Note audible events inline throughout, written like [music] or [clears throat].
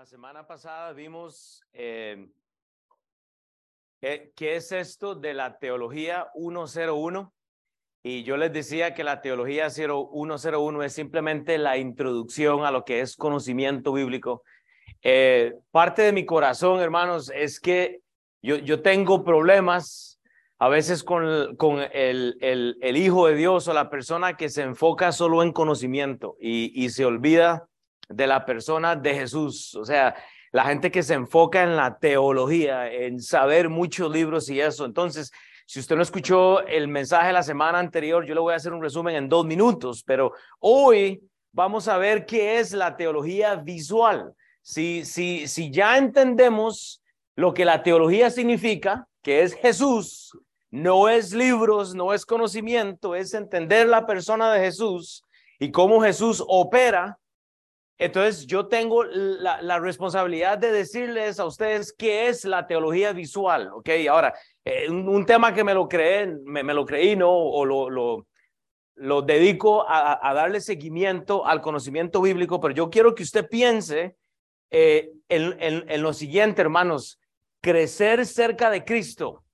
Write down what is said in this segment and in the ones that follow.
la semana pasada vimos eh, ¿qué, es esto de la teología 101 y yo les decía que la teología 101 es simplemente la introducción a lo que es conocimiento bíblico. Eh, parte de mi corazón, hermanos, es que yo, yo tengo problemas a veces con, con el, el, el, Hijo de Dios o la persona que se enfoca solo en conocimiento y, y se olvida de la persona de Jesús. O sea, la gente que se enfoca en la teología, en saber muchos libros y eso. Entonces, si usted no escuchó el mensaje la semana anterior, yo le voy a hacer un resumen en dos minutos, pero hoy vamos a ver qué es la teología visual. Si, si, si ya entendemos lo que la teología significa, que es Jesús, no es libros, no es conocimiento, es entender la persona de Jesús y cómo Jesús opera, entonces yo tengo la, responsabilidad de decirles a ustedes qué es la teología visual, ¿ok? Ahora, eh, un, tema que me lo creé, me, lo creí, ¿no? O lo, lo, lo dedico a, a, darle seguimiento al conocimiento bíblico, pero yo quiero que usted piense eh, en, en, en lo siguiente, hermanos, crecer cerca de Cristo.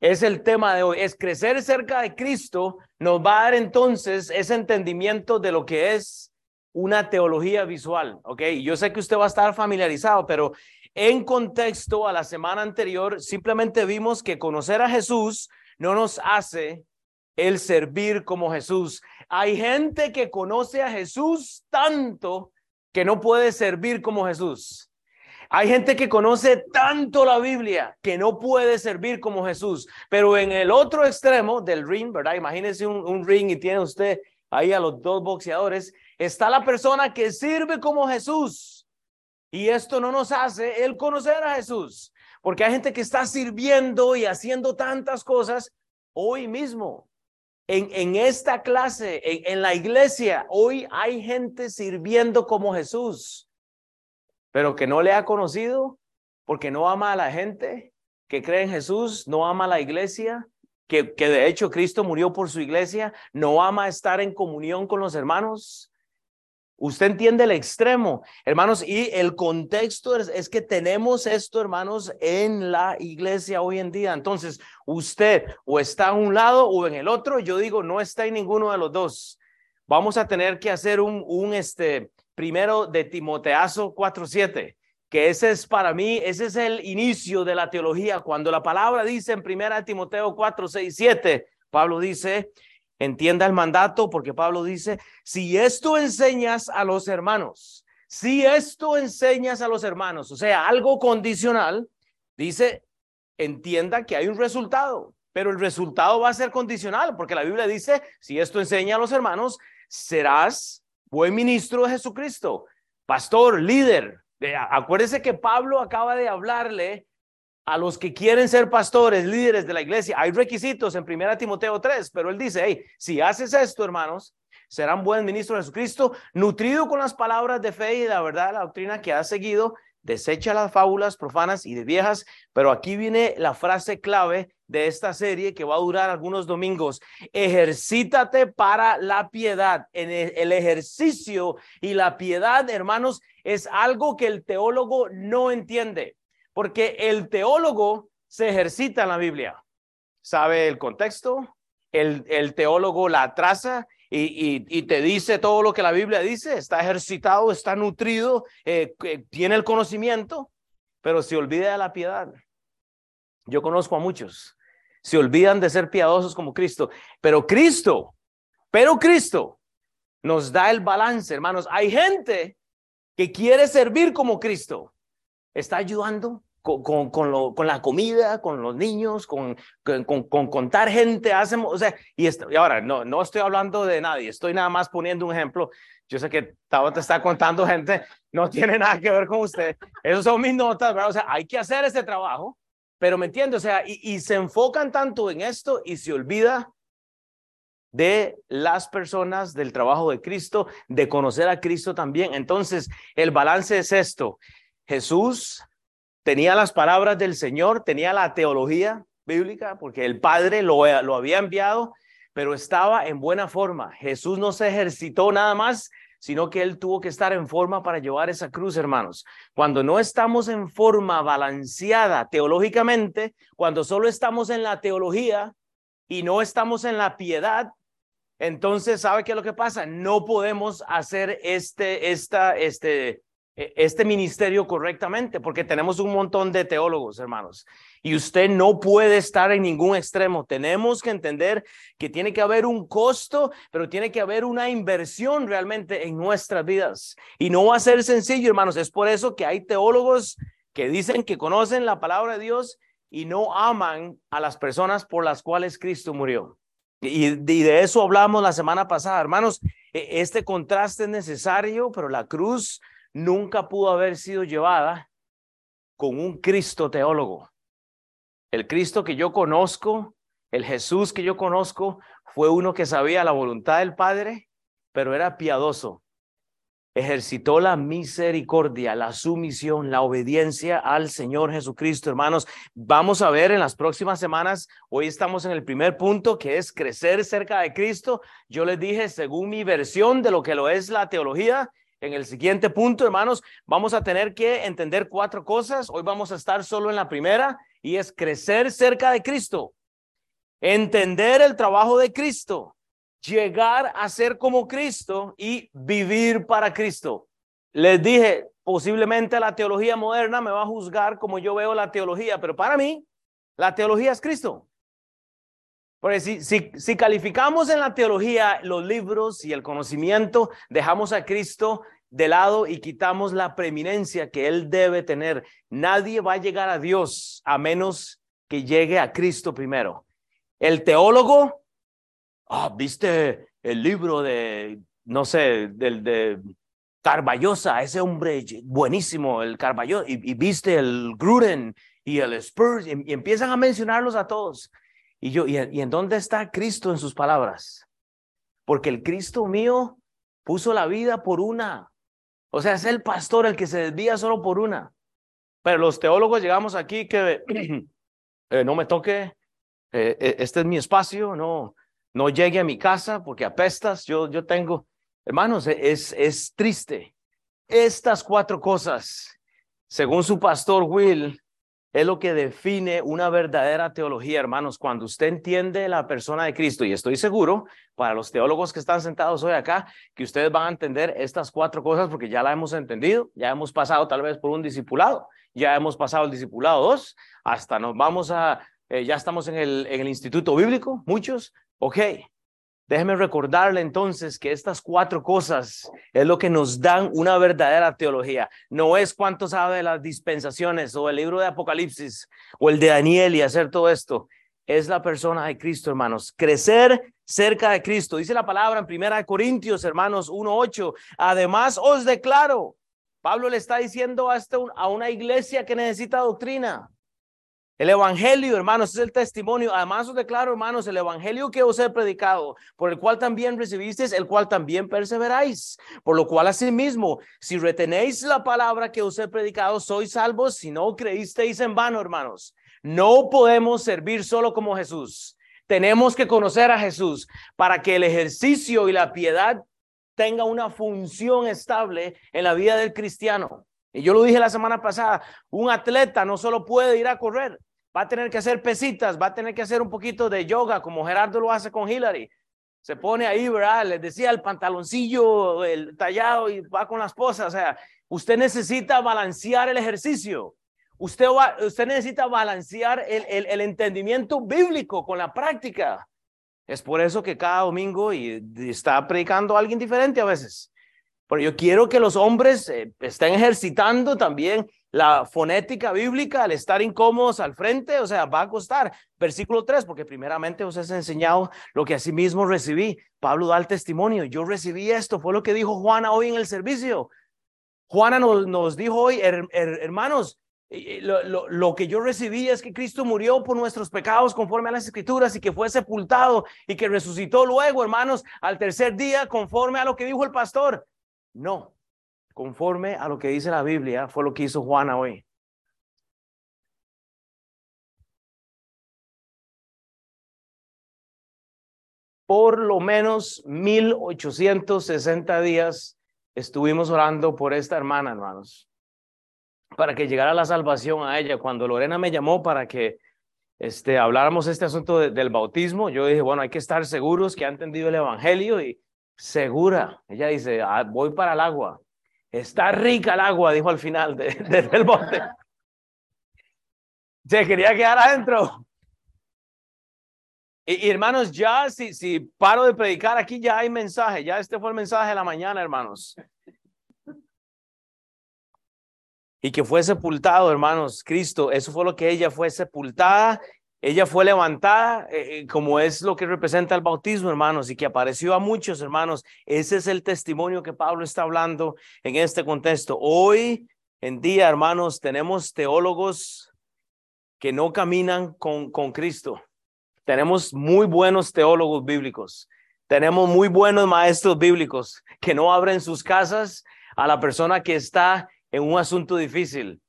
Es el tema de hoy, es crecer cerca de Cristo, nos va a dar entonces ese entendimiento de lo que es una teología visual, ¿ok? Yo sé que usted va a estar familiarizado, pero en contexto a la semana anterior, simplemente vimos que conocer a Jesús no nos hace el servir como Jesús. Hay gente que conoce a Jesús tanto que no puede servir como Jesús. Hay gente que conoce tanto la Biblia que no puede servir como Jesús. Pero en el otro extremo del ring, ¿verdad? Imagínese un, un ring y tiene usted ahí a los dos boxeadores está la persona que sirve como Jesús. Y esto no nos hace el conocer a Jesús, porque hay gente que está sirviendo y haciendo tantas cosas hoy mismo. En, en esta clase, en, en la iglesia, hoy hay gente sirviendo como Jesús, pero que no le ha conocido porque no ama a la gente que cree en Jesús, no ama a la iglesia, que, que, de hecho Cristo murió por su iglesia, no ama estar en comunión con los hermanos. Usted entiende el extremo, hermanos, y el contexto es, que tenemos esto, hermanos, en la iglesia hoy en día. Entonces, usted o está a un lado o en el otro, yo digo, no está en ninguno de los dos. Vamos a tener que hacer un, este, primero de Timoteazo 4.7, que ese es para mí, ese es el inicio de la teología. Cuando la palabra dice en primera Timoteo 4.6.7, Pablo dice, Entienda el mandato porque Pablo dice, si esto enseñas a los hermanos, si esto enseñas a los hermanos, o sea, algo condicional, dice, entienda que hay un resultado, pero el resultado va a ser condicional porque la Biblia dice, si esto enseña a los hermanos, serás buen ministro de Jesucristo, pastor, líder. Acuérdese que Pablo acaba de hablarle a los que quieren ser pastores, líderes de la iglesia. Hay requisitos en 1 Timoteo 3, pero él dice, hey, si haces esto, hermanos, serán buen ministro de Jesucristo, nutrido con las palabras de fe y la verdad, la doctrina que has seguido, desecha las fábulas profanas y de viejas, pero aquí viene la frase clave de esta serie que va a durar algunos domingos. Ejercítate para la piedad. En el ejercicio y la piedad, hermanos, es algo que el teólogo no entiende porque el teólogo se ejercita en la Biblia. Sabe el contexto, el, teólogo la traza y, te dice todo lo que la Biblia dice, está ejercitado, está nutrido, eh, tiene el conocimiento, pero se olvida de la piedad. Yo conozco a muchos, se olvidan de ser piadosos como Cristo, pero Cristo, pero Cristo nos da el balance, hermanos. Hay gente que quiere servir como Cristo, está ayudando con, con, con, lo, con la comida, con los niños, con, con, con contar gente, hacemos, o sea, y, esto, y ahora no, no estoy hablando de nadie, estoy nada más poniendo un ejemplo. Yo sé que Tavo te está contando gente, no tiene nada que ver con usted. Esas son mis notas, ¿verdad? O sea, hay que hacer ese trabajo, pero me entiende, o sea, y, y se enfocan tanto en esto y se olvida de las personas, del trabajo de Cristo, de conocer a Cristo también. Entonces, el balance es esto. Jesús tenía las palabras del Señor, tenía la teología bíblica, porque el Padre lo, había enviado, pero estaba en buena forma. Jesús no se ejercitó nada más, sino que Él tuvo que estar en forma para llevar esa cruz, hermanos. Cuando no estamos en forma balanceada teológicamente, cuando solo estamos en la teología y no estamos en la piedad, entonces, ¿sabe qué es lo que pasa? No podemos hacer este, esta, este, este ministerio correctamente, porque tenemos un montón de teólogos, hermanos, y usted no puede estar en ningún extremo. Tenemos que entender que tiene que haber un costo, pero tiene que haber una inversión realmente en nuestras vidas. Y no va a ser sencillo, hermanos. Es por eso que hay teólogos que dicen que conocen la palabra de Dios y no aman a las personas por las cuales Cristo murió. Y, y de eso hablamos la semana pasada, hermanos. E, este contraste es necesario, pero la cruz nunca pudo haber sido llevada con un Cristo teólogo. El Cristo que yo conozco, el Jesús que yo conozco, fue uno que sabía la voluntad del Padre, pero era piadoso. Ejercitó la misericordia, la sumisión, la obediencia al Señor Jesucristo, hermanos. Vamos a ver en las próximas semanas, hoy estamos en el primer punto, que es crecer cerca de Cristo. Yo les dije, según mi versión de lo que lo es la teología, en el siguiente punto, hermanos, vamos a tener que entender cuatro cosas. Hoy vamos a estar solo en la primera y es crecer cerca de Cristo, entender el trabajo de Cristo, llegar a ser como Cristo y vivir para Cristo. Les dije, posiblemente la teología moderna me va a juzgar como yo veo la teología, pero para mí, la teología es Cristo. Porque si, si, si, calificamos en la teología los libros y el conocimiento, dejamos a Cristo de lado y quitamos la preeminencia que Él debe tener. Nadie va a llegar a Dios a menos que llegue a Cristo primero. El teólogo, ah, viste el libro de, no sé, del de Carballosa, ese hombre buenísimo, el Carballosa, y, viste el Gruden y el Spurs, y, y empiezan a mencionarlos a todos. Y yo, ¿y, en dónde está Cristo en sus palabras? Porque el Cristo mío puso la vida por una. O sea, es el pastor el que se desvía solo por una. Pero los teólogos llegamos aquí que [clears throat] eh, no me toque, eh, eh, este es mi espacio, no, no llegue a mi casa porque apestas, yo, yo tengo, hermanos, es, es triste. Estas cuatro cosas, según su pastor Will, es lo que define una verdadera teología, hermanos. Cuando usted entiende la persona de Cristo, y estoy seguro, para los teólogos que están sentados hoy acá, que ustedes van a entender estas cuatro cosas porque ya la hemos entendido, ya hemos pasado tal vez por un discipulado, ya hemos pasado el discipulado dos, hasta nos vamos a, eh, ya estamos en el, en el instituto bíblico, muchos, ok, Déjeme recordarle entonces que estas cuatro cosas es lo que nos dan una verdadera teología. No es cuánto sabe de las dispensaciones o el libro de Apocalipsis o el de Daniel y hacer todo esto. Es la persona de Cristo, hermanos. Crecer cerca de Cristo. Dice la palabra en Primera de Corintios, hermanos 1.8. Además os declaro. Pablo le está diciendo a una iglesia que necesita doctrina. El evangelio, hermanos, es el testimonio. Además os declaro, hermanos, el evangelio que os he predicado, por el cual también recibisteis, el cual también perseveráis. Por lo cual, asimismo, si retenéis la palabra que os he predicado, sois salvos si no creísteis en vano, hermanos. No podemos servir solo como Jesús. Tenemos que conocer a Jesús para que el ejercicio y la piedad tenga una función estable en la vida del cristiano. Y yo lo dije la semana pasada, un atleta no solo puede ir a correr, va a tener que hacer pesitas, va a tener que hacer un poquito de yoga, como Gerardo lo hace con Hillary. Se pone ahí, ¿verdad? Les decía el pantaloncillo, el tallado y va con la esposa. O sea, usted necesita balancear el ejercicio. Usted, va, usted necesita balancear el, el, el entendimiento bíblico con la práctica. Es por eso que cada domingo y está predicando a alguien diferente a veces. Pero yo quiero que los hombres eh, estén ejercitando también la fonética bíblica al estar incómodos al frente, o sea, va a costar. Versículo 3, porque primeramente os he enseñado lo que así mismo recibí. Pablo da el testimonio, yo recibí esto, fue lo que dijo Juana hoy en el servicio. Juana nos, nos dijo hoy, hermanos, lo, lo, lo, que yo recibí es que Cristo murió por nuestros pecados conforme a las escrituras y que fue sepultado y que resucitó luego, hermanos, al tercer día conforme a lo que dijo el pastor. No, conforme a lo que dice la Biblia, fue lo que hizo Juana hoy. Por lo menos 1860 días estuvimos orando por esta hermana, hermanos, para que llegara la salvación a ella. Cuando Lorena me llamó para que este, habláramos este asunto del bautismo, yo dije, bueno, hay que estar seguros que ha entendido el Evangelio y segura. Ella dice, ah, voy para el agua. Está rica el agua, dijo al final del bote. Se quería quedar adentro. Y, hermanos, ya si, si paro de predicar aquí, ya hay mensaje. Ya este fue el mensaje de la mañana, hermanos. Y que fue sepultado, hermanos, Cristo. Eso fue lo que ella fue sepultada. Ella fue levantada, eh, eh, como es lo que representa el bautismo, hermanos, y que apareció a muchos, hermanos. Ese es el testimonio que Pablo está hablando en este contexto. Hoy en día, hermanos, tenemos teólogos que no caminan con, con Cristo. Tenemos muy buenos teólogos bíblicos. Tenemos muy buenos maestros bíblicos que no abren sus casas a la persona que está en un asunto difícil.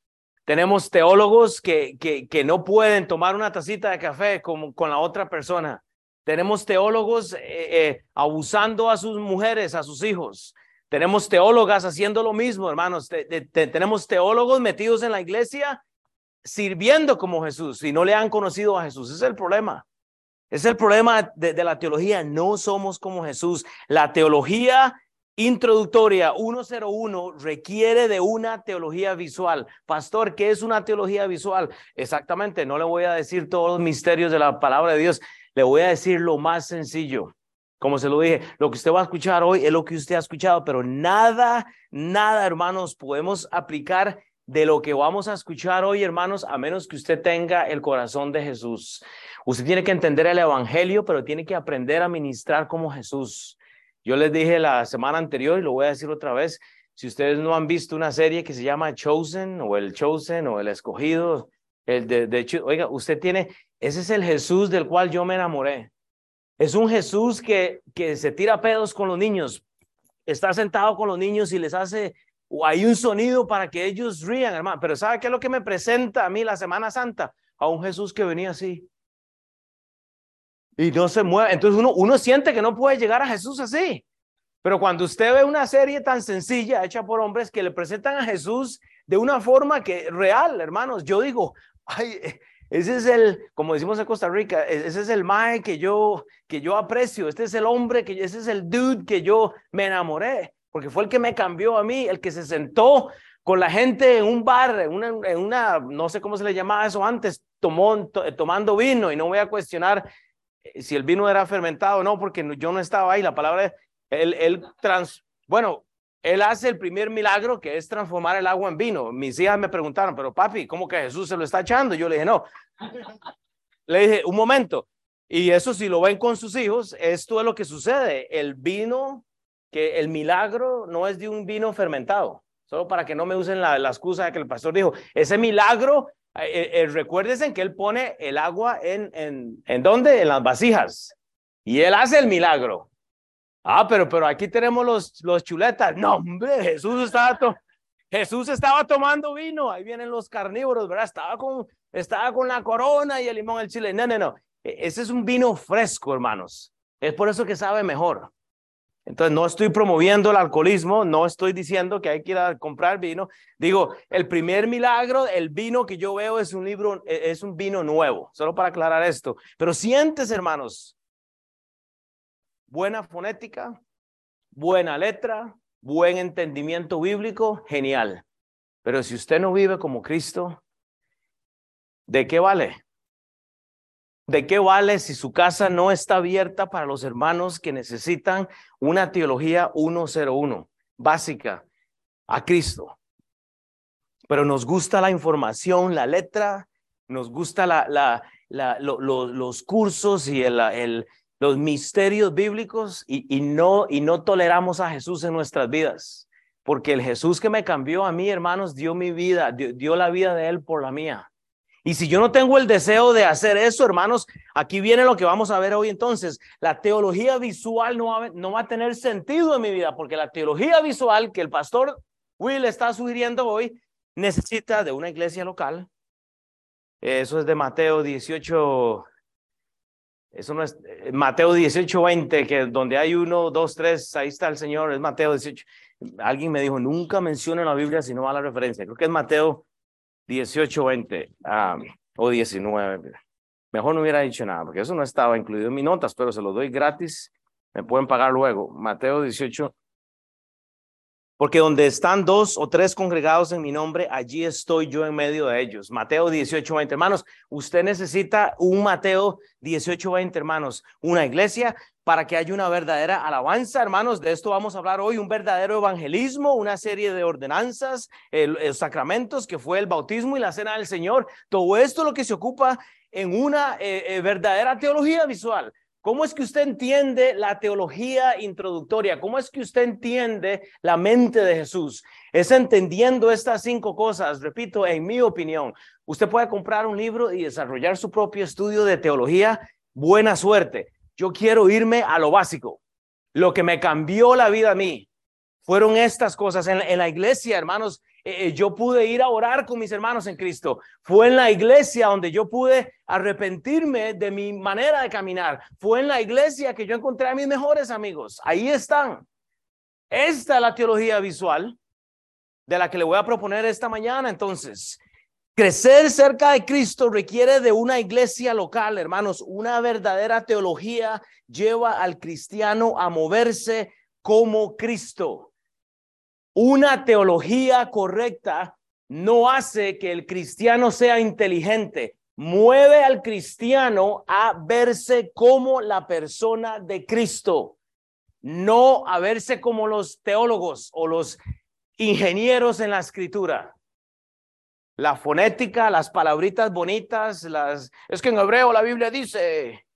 Tenemos teólogos que, que, no pueden tomar una tacita de café con, con la otra persona. Tenemos teólogos eh, eh, abusando a sus mujeres, a sus hijos. Tenemos teólogas haciendo lo mismo, hermanos. tenemos teólogos metidos en la iglesia sirviendo como Jesús y no le han conocido a Jesús. Ese es el problema. Es el problema de, la teología. No somos como Jesús. La teología introductoria 101 requiere de una teología visual. Pastor, ¿qué es una teología visual? Exactamente, no le voy a decir todos los misterios de la palabra de Dios. Le voy a decir lo más sencillo. Como se lo dije, lo que usted va a escuchar hoy es lo que usted ha escuchado, pero nada, nada, hermanos, podemos aplicar de lo que vamos a escuchar hoy, hermanos, a menos que usted tenga el corazón de Jesús. Usted tiene que entender el Evangelio, pero tiene que aprender a ministrar como Jesús. Yo les dije la semana anterior y lo voy a decir otra vez, si ustedes no han visto una serie que se llama Chosen o el Chosen o el escogido, el de, de oiga, usted tiene, ese es el Jesús del cual yo me enamoré. Es un Jesús que, que se tira pedos con los niños, está sentado con los niños y les hace o hay un sonido para que ellos rían, hermano. Pero ¿sabe qué es lo que me presenta a mí la Semana Santa? A un Jesús que venía así. Y no se mueve. Entonces uno, uno siente que no puede llegar a Jesús así. Pero cuando usted ve una serie tan sencilla hecha por hombres que le presentan a Jesús de una forma que real, hermanos, yo digo, ay, ese es el, como decimos en Costa Rica, e-, ese es el mae que yo, que yo aprecio, este es el hombre, que ese es el dude que yo me enamoré porque fue el que me cambió a mí, el que se sentó con la gente en un bar, en una, en una no sé cómo se le llamaba eso antes, tomó, tomando vino, y no voy a cuestionar si el vino era fermentado o no, porque yo no estaba ahí, la palabra, él, él trans, bueno, él hace el primer milagro que es transformar el agua en vino. Mis hijas me preguntaron, pero papi, ¿cómo que Jesús se lo está echando? Yo le dije, no. Le dije, un momento. Y eso si lo ven con sus hijos, esto es lo que sucede. El vino que el milagro no es de un vino fermentado, solo para que no me usen la, excusa de que el pastor dijo, ese milagro, eh, eh, eh, recuérdense que él pone el agua en, en, ¿en dónde? En las vasijas. Y él hace el milagro. Ah, pero, pero aquí tenemos los, los chuletas. No, hombre, Jesús estaba, Jesús estaba tomando vino. Ahí vienen los carnívoros, ¿verdad? Estaba con, estaba con la corona y el limón, el chile. No, no, no. E, ese es un vino fresco, hermanos. Es por eso que sabe mejor. Entonces, no estoy promoviendo el alcoholismo, no estoy diciendo que hay que ir a comprar vino. Digo, el primer milagro, el vino que yo veo es un libro, e, es un vino nuevo, solo para aclarar esto. Pero sientes, hermanos, buena fonética, buena letra, buen entendimiento bíblico, genial. Pero si usted no vive como Cristo, ¿de qué vale? ¿De qué vale si su casa no está abierta para los hermanos que necesitan una teología 101, básica, a Cristo? Pero nos gusta la información, la letra, nos gusta los cursos y los misterios bíblicos y no toleramos a Jesús en nuestras vidas. Porque el Jesús que me cambió a mí, hermanos, dio mi vida, dio la vida de Él por la mía. Y si yo no tengo el deseo de hacer eso, hermanos, aquí viene lo que vamos a ver hoy entonces. La teología visual no va, a tener sentido en mi vida, porque la teología visual que el pastor Will está sugiriendo hoy necesita de una iglesia local. Eso es de Mateo 18, eso no es eh, Mateo 18, 20, que donde hay uno, dos, tres, ahí está el Señor, es Mateo 18. alguien me dijo, nunca menciona la Biblia si no va la referencia. Creo que es Mateo 18, 20 o 19. Mejor no hubiera dicho nada, porque eso no estaba incluido en mis notas, pero se lo doy gratis. Me pueden pagar luego. Mateo 18, porque donde están dos o tres congregados en mi nombre, allí estoy yo en medio de ellos. Mateo 18, 20. Hermanos, usted necesita un Mateo 18, 20, hermanos. Una iglesia para que haya una verdadera alabanza, hermanos. De esto vamos a hablar hoy, un verdadero evangelismo, una serie de ordenanzas, los sacramentos que fue el bautismo y la cena del Señor. Todo esto lo que se ocupa en una eh, eh, verdadera teología visual. ¿Cómo es que usted entiende la teología introductoria? ¿Cómo es que usted entiende la mente de Jesús? Es entendiendo estas cinco cosas, repito, en mi opinión. Usted puede comprar un libro y desarrollar su propio estudio de teología. Buena suerte. Yo quiero irme a lo básico. Lo que me cambió la vida a mí fueron estas cosas. En, en la iglesia, hermanos, eh, eh, yo pude ir a orar con mis hermanos en Cristo. Fue en la iglesia donde yo pude arrepentirme de mi manera de caminar. Fue en la iglesia que yo encontré a mis mejores amigos. Ahí están. Esta es la teología visual de la que le voy a proponer esta mañana. Entonces, crecer cerca de Cristo requiere de una iglesia local, hermanos. Una verdadera teología lleva al cristiano a moverse como Cristo. Una teología correcta no hace que el cristiano sea inteligente, mueve al cristiano a verse como la persona de Cristo, no a verse como los teólogos o los ingenieros en la escritura. La fonética, las palabritas bonitas, las es que en hebreo la Biblia dice,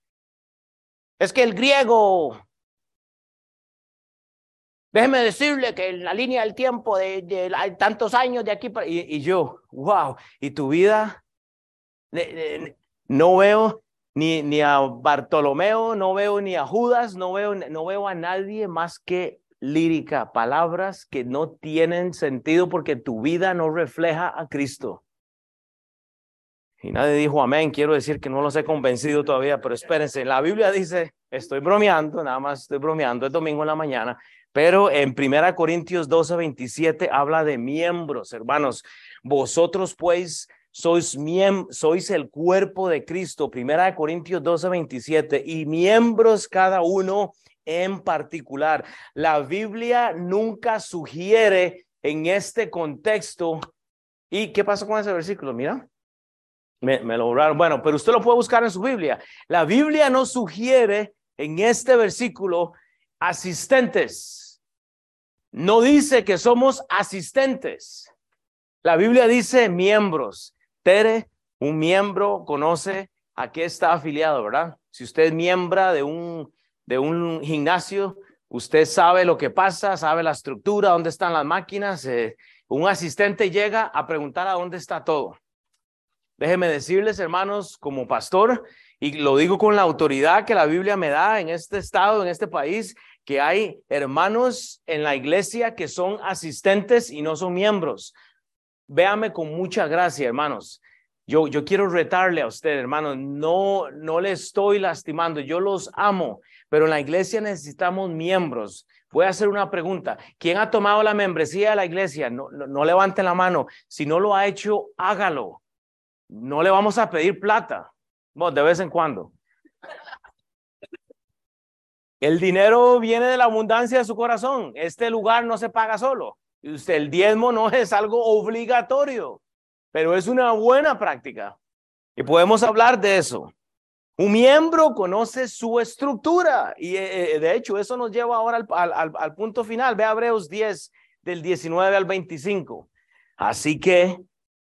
es que el griego Déjeme decirle que en la línea del tiempo de, tantos años de aquí para, y, yo, wow, y tu vida, no veo ni, ni a Bartolomeo, no veo ni a Judas, no veo, no veo a nadie más que lírica, palabras que no tienen sentido porque tu vida no refleja a Cristo. Y nadie dijo amén, quiero decir que no los he convencido todavía, pero espérense, la Biblia dice, estoy bromeando, nada más estoy bromeando, es domingo en la mañana, pero en Primera Corintios 12, 27 habla de miembros, hermanos. Vosotros pues sois, sois el cuerpo de Cristo. Primera Corintios 12, 27 y miembros cada uno en particular. La Biblia nunca sugiere en este contexto. ¿Y qué pasó con ese versículo? Mira. Me, me lo Bueno, pero usted lo puede buscar en su Biblia. La Biblia no sugiere en este versículo asistentes. No dice que somos asistentes. La Biblia dice miembros. Tere, un miembro conoce a qué está afiliado, ¿verdad? Si usted es miembro de un, de un gimnasio, usted sabe lo que pasa, sabe la estructura, dónde están las máquinas. Eh, un asistente llega a preguntar a dónde está todo. Déjeme decirles, hermanos, como pastor, y lo digo con la autoridad que la Biblia me da en este estado, en este país, que hay hermanos en la iglesia que son asistentes y no son miembros. Véame con mucha gracia, hermanos. Yo, yo quiero retarle a usted, hermano, no, no le estoy lastimando, yo los amo, pero en la iglesia necesitamos miembros. Voy a hacer una pregunta. ¿Quién ha tomado la membresía de la iglesia? No, no, no levante la mano. Si no lo ha hecho, hágalo. No le vamos a pedir plata de vez en cuando. El dinero viene de la abundancia de su corazón. Este lugar no se paga solo. El diezmo no es algo obligatorio, pero es una buena práctica. Y podemos hablar de eso. Un miembro conoce su estructura y eh, eh, de hecho eso nos lleva ahora al, al, al punto final. Ve a Hebreos 10 del 19 al 25. Así que,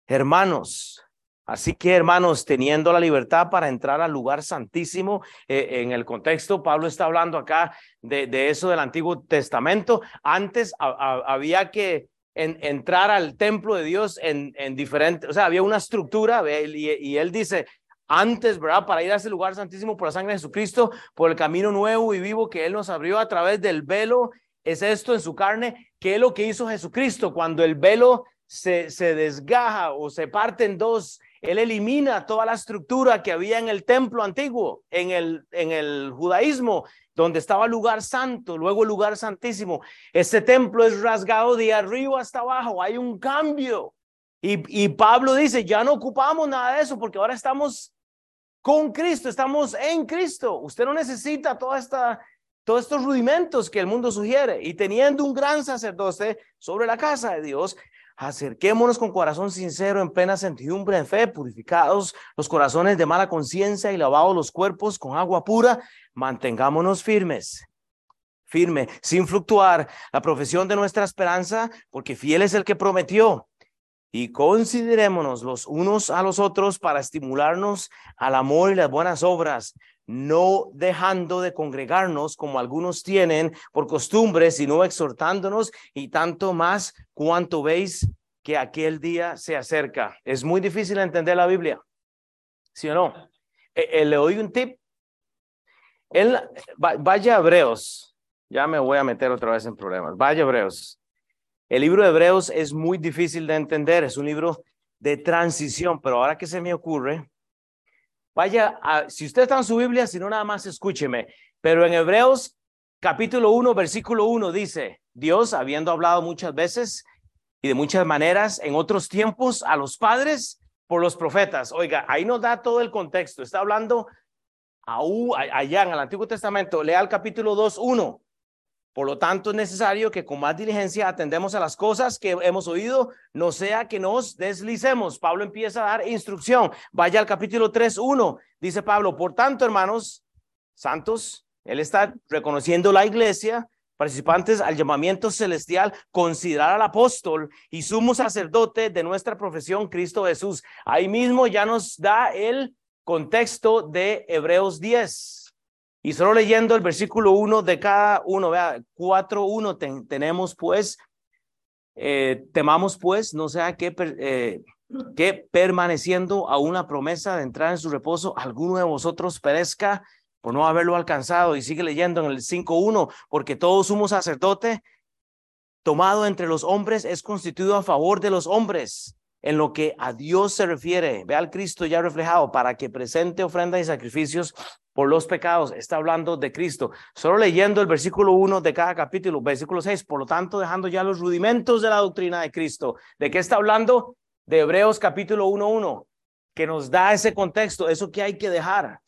hermanos, Así que, hermanos, teniendo la libertad para entrar al lugar santísimo, eh, en el contexto, Pablo está hablando acá de, eso del Antiguo Testamento. Antes había que entrar al templo de Dios en, en diferentes, o sea, había una estructura, y, y él dice, antes, ¿verdad? Para ir a ese lugar santísimo por la sangre de Jesucristo, por el camino nuevo y vivo que Él nos abrió a través del velo, es esto en su carne, que es lo que hizo Jesucristo cuando el velo se, se desgaja o se parte en dos. Él elimina toda la estructura que había en el templo antiguo, en el, judaísmo, donde estaba el lugar santo, luego el lugar santísimo. Este templo es rasgado de arriba hasta abajo, hay un cambio. Y, y Pablo dice, ya no ocupamos nada de eso porque ahora estamos con Cristo, estamos en Cristo. Usted no necesita toda esta, todos estos rudimentos que el mundo sugiere. Y teniendo un gran sacerdote sobre la casa de Dios, acerquémonos con corazón sincero, en plena sentidumbre, en fe, purificados los corazones de mala conciencia y lavados los cuerpos con agua pura, mantengámonos firmes firme, sin fluctuar, la profesión de nuestra esperanza, porque fiel es el que prometió. Y considerémonos los unos a los otros para estimularnos al amor y las buenas obras, no dejando de congregarnos como algunos tienen por costumbre, sino exhortándonos y tanto más cuanto veis que aquel día se acerca. Es muy difícil entender la Biblia, ¿sí o no? Eh, eh, le doy un tip. Él, vaya Hebreos, ya me voy a meter otra vez en problemas. Vaya Hebreos. El libro de Hebreos es muy difícil de entender, es un libro de transición, pero ahora que se me ocurre, vaya, a, si usted está en su Biblia, si no nada más escúcheme, pero en Hebreos capítulo 1, versículo 1 dice, Dios, habiendo hablado muchas veces y de muchas maneras en otros tiempos a los padres por los profetas. Oiga, ahí nos da todo el contexto. Está hablando allá en el Antiguo Testamento. Lea el capítulo 2, 1. Por lo tanto, es necesario que con más diligencia atendemos a las cosas que hemos oído, no sea que nos deslicemos. Pablo empieza a dar instrucción. Vaya al capítulo 3.1. Dice Pablo, por tanto, hermanos santos, él está reconociendo la iglesia, participantes al llamamiento celestial, considerar al apóstol y sumo sacerdote de nuestra profesión, Cristo Jesús. Ahí mismo ya nos da el contexto de Hebreos 10. Y solo leyendo el versículo 1 de cada uno, vea, 4.1 tenemos pues, eh, temamos pues, no sea que, eh, que permaneciendo a una promesa de entrar en su reposo, alguno de vosotros perezca por no haberlo alcanzado. Y sigue leyendo en el 5.1, porque todo sumo sacerdote tomado entre los hombres es constituido a favor de los hombres en lo que a Dios se refiere. Ve al Cristo ya reflejado para que presente ofrenda y sacrificios por los pecados, está hablando de Cristo. Solo leyendo el versículo 1 de cada capítulo, versículo 6, por lo tanto, dejando ya los rudimentos de la doctrina de Cristo. ¿De qué está hablando? De Hebreos capítulo 1.1, que nos da ese contexto, eso que hay que dejar.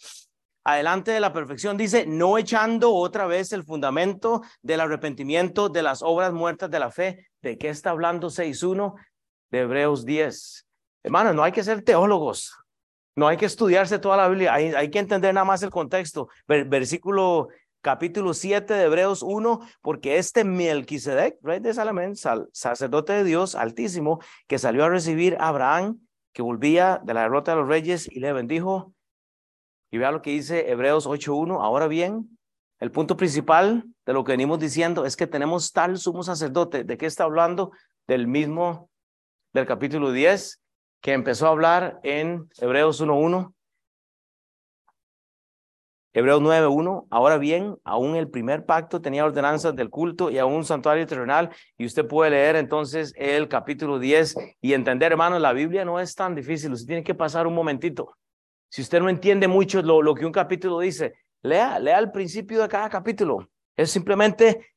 Adelante de la perfección dice, no echando otra vez el fundamento del arrepentimiento de las obras muertas de la fe. ¿De qué está hablando 6.1 de Hebreos 10? Hermanos, no hay que ser teólogos. No hay que estudiarse toda la Biblia, hay, hay que entender nada más el contexto. versículo capítulo 7 de Hebreos 1, porque este Melquisedec, rey de Salomón, sacerdote de Dios altísimo, que salió a recibir a Abraham, que volvía de la derrota de los reyes y le bendijo. Y vea lo que dice Hebreos 8.1. Ahora bien, el punto principal de lo que venimos diciendo es que tenemos tal sumo sacerdote. ¿De qué está hablando? Del mismo, del capítulo 10, que empezó a hablar en Hebreos 1.1, Hebreos 9.1, ahora bien, aún el primer pacto tenía ordenanzas del culto y aún un santuario terrenal, y usted puede leer entonces el capítulo 10 y entender, hermano, la Biblia no es tan difícil, usted tiene que pasar un momentito. Si usted no entiende mucho lo, lo que un capítulo dice, lea, lea el principio de cada capítulo. Es simplemente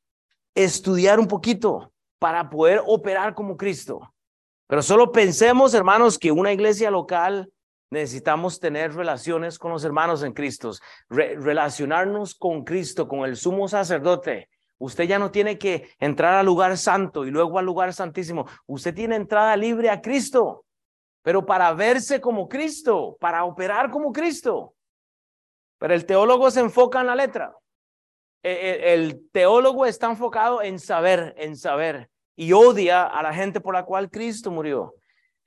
estudiar un poquito para poder operar como Cristo. Pero solo pensemos, hermanos, que una iglesia local necesitamos tener relaciones con los hermanos en Cristo, relacionarnos con Cristo, con el sumo sacerdote. Usted ya no tiene que entrar al lugar santo y luego al lugar santísimo. Usted tiene entrada libre a Cristo, pero para verse como Cristo, para operar como Cristo. Pero el teólogo se enfoca en la letra. E, e, el teólogo está enfocado en saber, en saber y odia a la gente por la cual Cristo murió.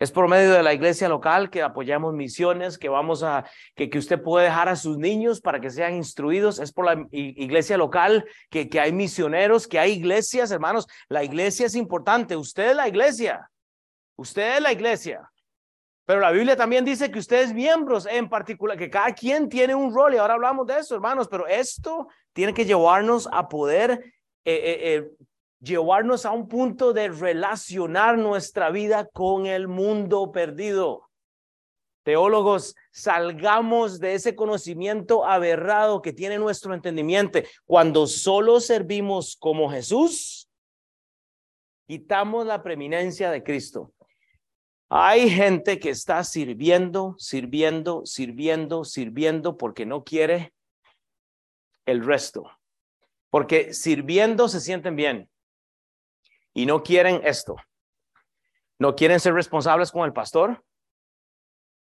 Es por medio de la iglesia local que apoyamos misiones, que vamos a, que, que usted puede dejar a sus niños para que sean instruidos. Es por la iglesia local que, que hay misioneros, que hay iglesias, hermanos. La iglesia es importante. Usted es la iglesia. Usted es la iglesia. Pero la Biblia también dice que ustedes miembros en particular, que cada quien tiene un rol y ahora hablamos de eso, hermanos, pero esto tiene que llevarnos a poder eh, eh, eh llevarnos a un punto de relacionar nuestra vida con el mundo perdido. Teólogos, salgamos de ese conocimiento aberrado que tiene nuestro entendimiento. Cuando solo servimos como Jesús, quitamos la preeminencia de Cristo. Hay gente que está sirviendo, sirviendo, sirviendo, sirviendo porque no quiere el resto. Porque sirviendo se sienten bien y no quieren esto. No quieren ser responsables con el pastor.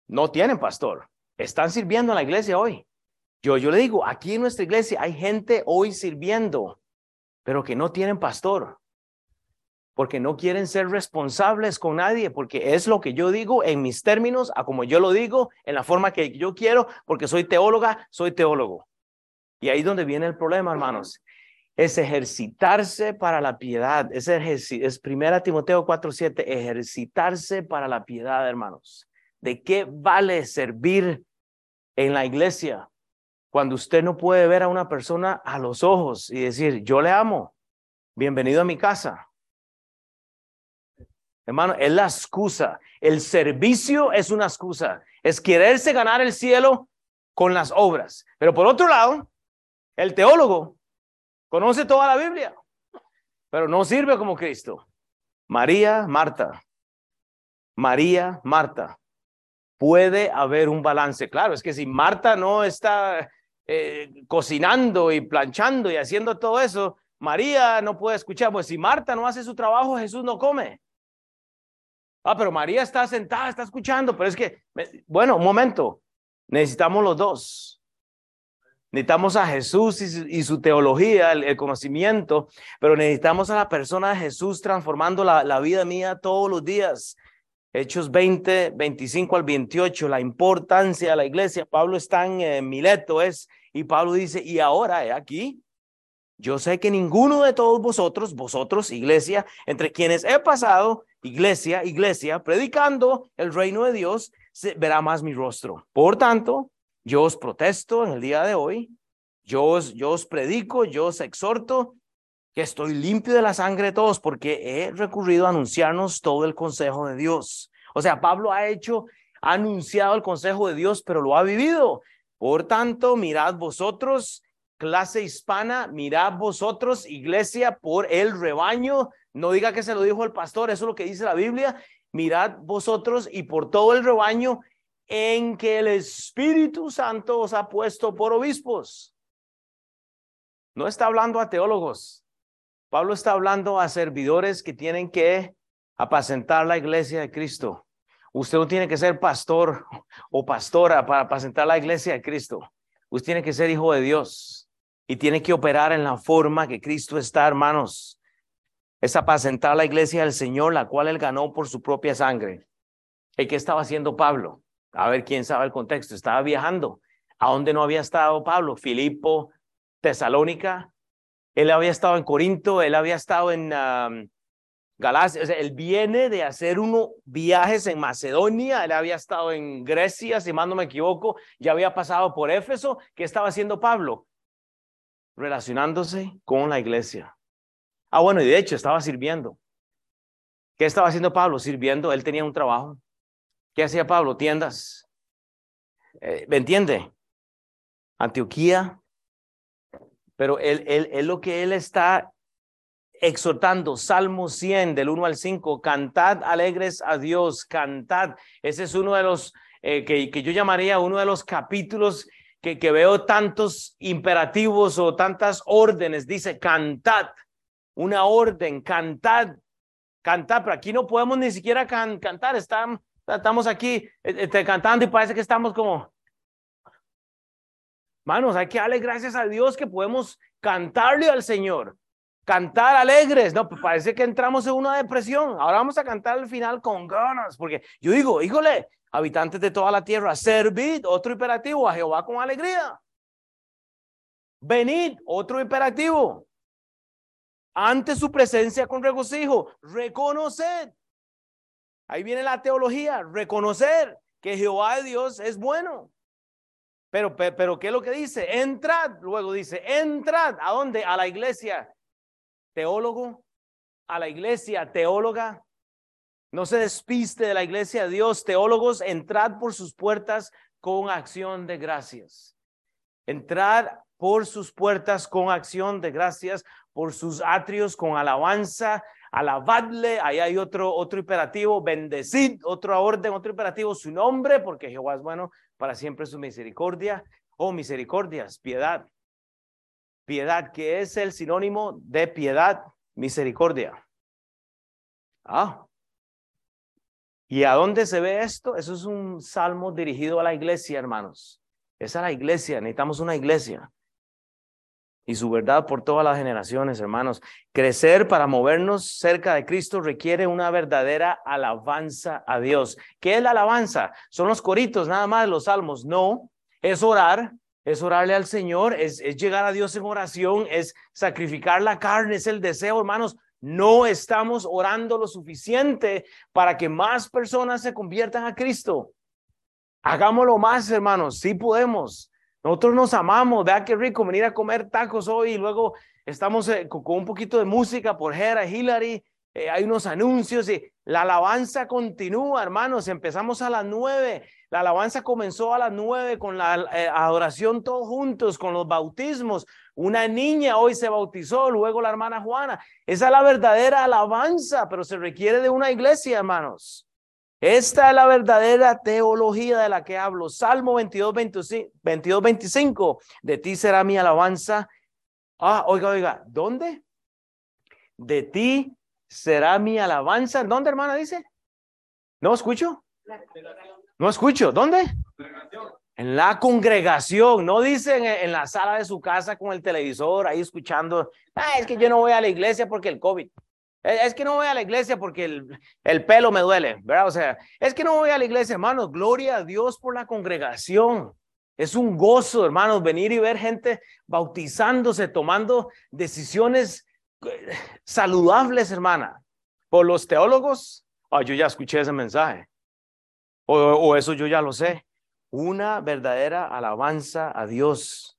No tienen pastor. Están sirviendo en la iglesia hoy. Yo, yo le digo, aquí en nuestra iglesia hay gente hoy sirviendo, pero que no tienen pastor. Porque no quieren ser responsables con nadie, porque es lo que yo digo en mis términos, a como yo lo digo, en la forma que yo quiero, porque soy teóloga, soy teólogo. Y ahí es donde viene el problema, hermanos es ejercitarse para la piedad. Es, es primera Timoteo 4:7, ejercitarse para la piedad, hermanos. ¿De qué vale servir en la iglesia cuando usted no puede ver a una persona a los ojos y decir, yo le amo, bienvenido a mi casa? Hermano, es la excusa. El servicio es una excusa. Es quererse ganar el cielo con las obras. Pero por otro lado, el teólogo Conoce toda la Biblia, pero no sirve como Cristo. María, Marta. María, Marta. Puede haber un balance. Claro, es que si Marta no está eh, cocinando y planchando y haciendo todo eso, María no puede escuchar. Pues si Marta no hace su trabajo, Jesús no come. Ah, pero María está sentada, está escuchando, pero es que, bueno, un momento, necesitamos los dos. Necesitamos a Jesús y su, teología, el, conocimiento, pero necesitamos a la persona de Jesús transformando la, vida mía todos los días. Hechos 20, 25 al 28, la importancia de la iglesia. Pablo está en eh, Mileto, es, y Pablo dice, y ahora, he aquí, yo sé que ninguno de todos vosotros, vosotros, iglesia, entre quienes he pasado, iglesia, iglesia, predicando el reino de Dios, verá más mi rostro. Por tanto, yo os protesto en el día de hoy, yo os, yo os predico, yo os exhorto que estoy limpio de la sangre de todos porque he recurrido a anunciarnos todo el consejo de Dios. O sea, Pablo ha hecho, ha anunciado el consejo de Dios, pero lo ha vivido. Por tanto, mirad vosotros, clase hispana, mirad vosotros, iglesia, por el rebaño. No diga que se lo dijo el pastor, eso es lo que dice la Biblia. Mirad vosotros y por todo el rebaño en que el Espíritu Santo os ha puesto por obispos. No está hablando a teólogos. Pablo está hablando a servidores que tienen que apacentar la iglesia de Cristo. Usted no tiene que ser pastor o pastora para apacentar la iglesia de Cristo. Usted tiene que ser hijo de Dios y tiene que operar en la forma que Cristo está, hermanos. Es apacentar la iglesia del Señor, la cual él ganó por su propia sangre. ¿Y qué estaba haciendo Pablo? A ver quién sabe el contexto. Estaba viajando. ¿A dónde no había estado Pablo? Filipo, Tesalónica. Él había estado en Corinto, él había estado en Galacia. O sea, él viene de hacer unos viajes en Macedonia, él había estado en Grecia, si mal no me equivoco, ya había pasado por Éfeso. ¿Qué estaba haciendo Pablo? Relacionándose con la iglesia. Ah, bueno, y de hecho estaba sirviendo. ¿Qué estaba haciendo Pablo? Sirviendo, él tenía un trabajo. ¿Qué hacía Pablo? Tiendas. Eh, ¿Me entiende? Antioquía. Pero él, él, lo que él está exhortando, Salmo 100 del 1 al 5, cantad alegres a Dios, cantad. Ese es uno de los eh, que, que, yo llamaría uno de los capítulos que, que veo tantos imperativos o tantas órdenes. Dice, cantad, una orden, cantad, cantad, pero aquí no podemos ni siquiera cantar, están Estamos aquí este, cantando y parece que estamos como... Manos, hay que darle gracias a Dios que podemos cantarle al Señor. Cantar alegres, no, pues parece que entramos en una depresión. Ahora vamos a cantar al final con ganas, porque yo digo, híjole, habitantes de toda la tierra, servid, otro imperativo, a Jehová con alegría. Venid, otro imperativo. Ante su presencia con regocijo, reconoced Ahí viene la teología, reconocer que Jehová Dios es bueno. Pero, pero, ¿qué es lo que dice? Entrad, luego dice, entrad, ¿a dónde? A la iglesia. Teólogo, a la iglesia teóloga. No se despiste de la iglesia de Dios. Teólogos, entrad por sus puertas con acción de gracias. Entrad por sus puertas con acción de gracias, por sus atrios con alabanza, alabadle, ahí hay otro, otro imperativo, bendecid, otro orden, otro imperativo, su nombre, porque Jehová es bueno, para siempre su misericordia, oh misericordias, piedad. Piedad, que es el sinónimo de piedad, misericordia. Ah. ¿Y a dónde se ve esto? Eso es un salmo dirigido a la iglesia, hermanos. Es a la iglesia, necesitamos una iglesia y su verdad por todas las generaciones, hermanos. Crecer para movernos cerca de Cristo requiere una verdadera alabanza a Dios. ¿Qué es la alabanza? Son los coritos, nada más los salmos. No, es orar, es orarle al Señor, es, llegar a Dios en oración, es sacrificar la carne, es el deseo, hermanos. No estamos orando lo suficiente para que más personas se conviertan a Cristo. Hagámoslo más, hermanos, sí podemos. Nosotros nos amamos, vea qué rico venir a comer tacos hoy luego estamos eh, con, un poquito de música por Hera, Hillary, eh, hay unos anuncios y la alabanza continúa, hermanos. Empezamos a las nueve, la alabanza comenzó a las nueve con la eh, adoración todos juntos, con los bautismos. Una niña hoy se bautizó, luego la hermana Juana. Esa es la verdadera alabanza, pero se requiere de una iglesia, hermanos. Esta es la verdadera teología de la que hablo. Salmo 22, 25. De ti será mi alabanza. Ah, oiga, oiga, ¿dónde? De ti será mi alabanza. ¿Dónde, hermana, dice? ¿No escucho? No escucho. ¿Dónde? En la congregación, no dicen en, la sala de su casa con el televisor ahí escuchando, ah, es que yo no voy a la iglesia porque el COVID. Es que no voy a la iglesia porque el, el, pelo me duele, ¿verdad? O sea, es que no voy a la iglesia, hermanos. Gloria a Dios por la congregación. Es un gozo, hermanos, venir y ver gente bautizándose, tomando decisiones eh, saludables, hermana. Por los teólogos, oh, yo ya escuché ese mensaje. O eso yo ya lo sé. Una verdadera alabanza a Dios.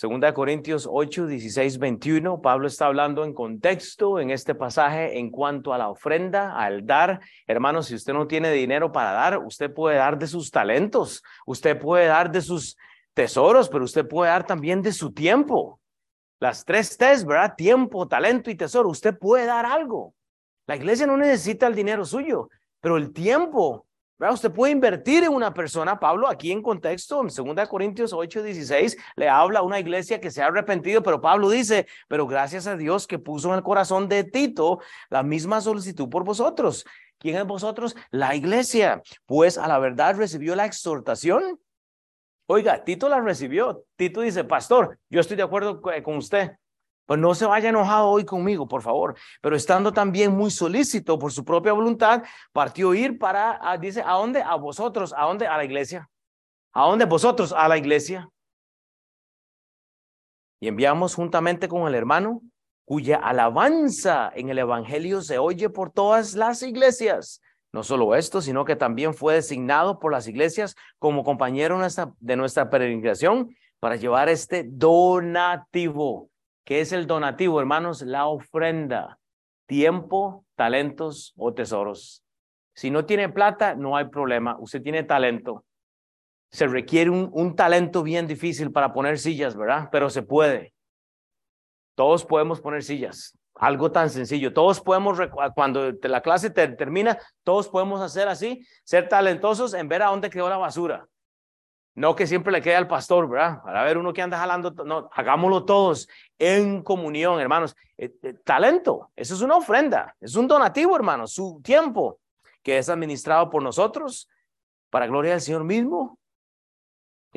Segunda Corintios 8, 16, 21, Pablo está hablando en contexto en este pasaje en cuanto a la ofrenda, al dar. Hermanos, si usted no tiene dinero para dar, usted puede dar de sus talentos, usted puede dar de sus tesoros, pero usted puede dar también de su tiempo. Las tres T's, ¿verdad? Tiempo, talento y tesoro. Usted puede dar algo. La iglesia no necesita el dinero suyo, pero el tiempo Usted puede invertir en una persona. Pablo, aquí en contexto, en 2 Corintios 8, 16, le habla a una iglesia que se ha arrepentido, pero Pablo dice, pero gracias a Dios que puso en el corazón de Tito la misma solicitud por vosotros. ¿Quién es vosotros? La iglesia. Pues a la verdad recibió la exhortación. Oiga, Tito la recibió. Tito dice, pastor, yo estoy de acuerdo con usted. Pues no se vaya enojado hoy conmigo, por favor. Pero estando también muy solícito por su propia voluntad, partió ir para, ah, dice, ¿a dónde? A vosotros. ¿A dónde? A la iglesia. ¿A dónde vosotros? A la iglesia. Y enviamos juntamente con el hermano, cuya alabanza en el Evangelio se oye por todas las iglesias. No solo esto, sino que también fue designado por las iglesias como compañero de nuestra peregrinación para llevar este donativo ¿Qué es el donativo, hermanos? La ofrenda, tiempo, talentos o tesoros. Si no tiene plata, no hay problema. Usted tiene talento. Se requiere un, un talento bien difícil para poner sillas, ¿verdad? Pero se puede. Todos podemos poner sillas. Algo tan sencillo. Todos podemos, cuando la clase termina, todos podemos hacer así, ser talentosos en ver a dónde quedó la basura. No que siempre le quede al pastor, ¿verdad? Para ver uno que anda jalando, no, hagámoslo todos en comunión, hermanos. Eh, eh, talento, eso es una ofrenda, es un donativo, hermanos, su tiempo que es administrado por nosotros para gloria del Señor mismo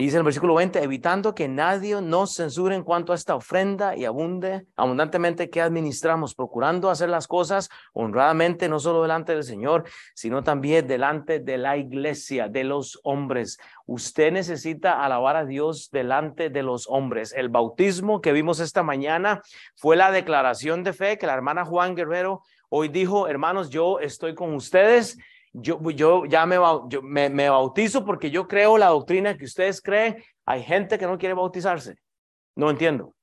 dice en el versículo 20, evitando que nadie nos censure en cuanto a esta ofrenda y abunde abundantemente que administramos, procurando hacer las cosas honradamente, no solo delante del Señor, sino también delante de la iglesia, de los hombres. Usted necesita alabar a Dios delante de los hombres. El bautismo que vimos esta mañana fue la declaración de fe que la hermana Juan Guerrero hoy dijo, hermanos, yo estoy con ustedes yo, yo ya me, yo me, me, bautizo porque yo creo la doctrina que ustedes creen. Hay gente que no quiere bautizarse. No entiendo.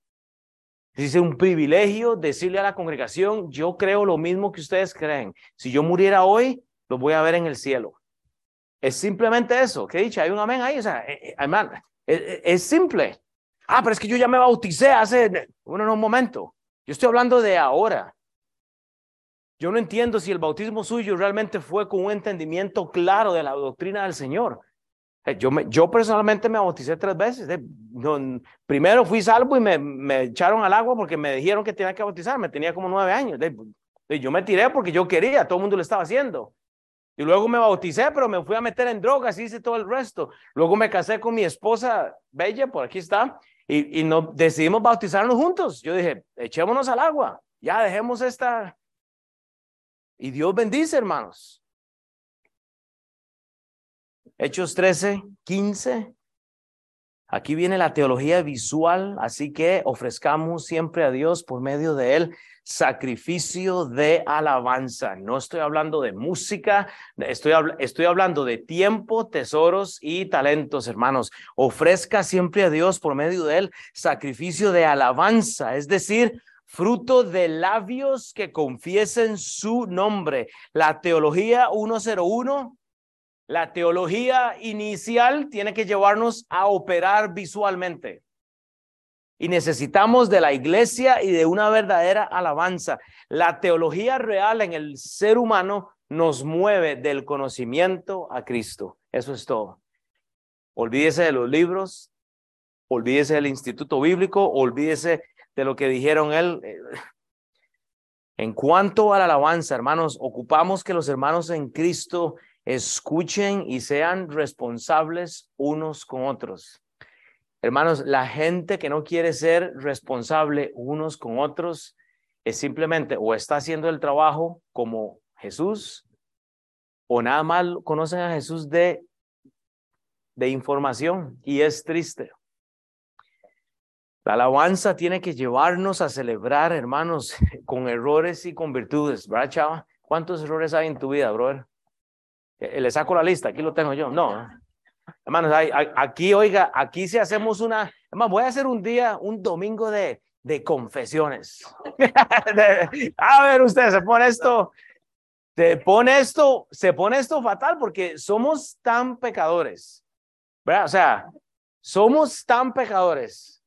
Dice un privilegio decirle a la congregación, yo creo lo mismo que ustedes creen. Si yo muriera hoy, lo voy a ver en el cielo. Es simplemente eso. ¿Qué dicho? Hay un amén ahí. O sea, eh, eh, es, es, simple. Ah, pero es que yo ya me bauticé hace, bueno, en un momento. Yo estoy hablando de ahora. Yo no entiendo si el bautismo suyo realmente fue con un entendimiento claro de la doctrina del Señor. Eh, yo, me, yo personalmente me bauticé tres veces. primero fui salvo y me, me, echaron al agua porque me dijeron que tenía que bautizarme. Tenía como nueve años. yo me tiré porque yo quería, todo el mundo lo estaba haciendo. Y luego me bauticé, pero me fui a meter en drogas y hice todo el resto. Luego me casé con mi esposa Bella, por aquí está, y, y no, decidimos bautizarnos juntos. Yo dije, echémonos al agua, ya dejemos esta. Y Dios bendice, hermanos. Hechos 13, 15. Aquí viene la teología visual, así que ofrezcamos siempre a Dios por medio de él sacrificio de alabanza. No estoy hablando de música, estoy, estoy hablando de tiempo, tesoros y talentos, hermanos. Ofrezca siempre a Dios por medio de él sacrificio de alabanza, es decir, fruto de labios que confiesen su nombre. La teología 101 la teología inicial tiene que llevarnos a operar visualmente. Y necesitamos de la iglesia y de una verdadera alabanza. La teología real en el ser humano nos mueve del conocimiento a Cristo. Eso es todo. Olvídese de los libros, olvídese del instituto bíblico, olvídese de lo que dijeron él. En cuanto a la alabanza, hermanos, ocupamos que los hermanos en Cristo escuchen y sean responsables unos con otros. Hermanos, la gente que no quiere ser responsable unos con otros es simplemente o está haciendo el trabajo como Jesús o nada más conocen a Jesús de, de información y es triste. La alabanza tiene que llevarnos a celebrar, hermanos, [laughs] con errores y con virtudes, ¿verdad, chava? ¿Cuántos errores hay en tu vida, brother? Eh, le saco la lista, aquí lo tengo yo. No, hermanos, aquí, oiga, aquí si hacemos una, hermano, voy a hacer un día, un domingo de, de confesiones. [laughs] a ver, usted se pone esto, se pone esto, se pone esto fatal porque somos tan pecadores. ¿Verdad? O sea, somos tan pecadores.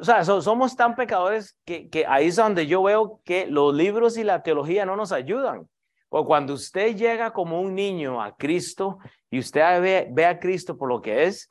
O sea, somos tan pecadores que, ahí es donde yo veo que los libros y la teología no nos ayudan. O cuando usted llega como un niño a Cristo y usted ve, ve a Cristo por lo que es,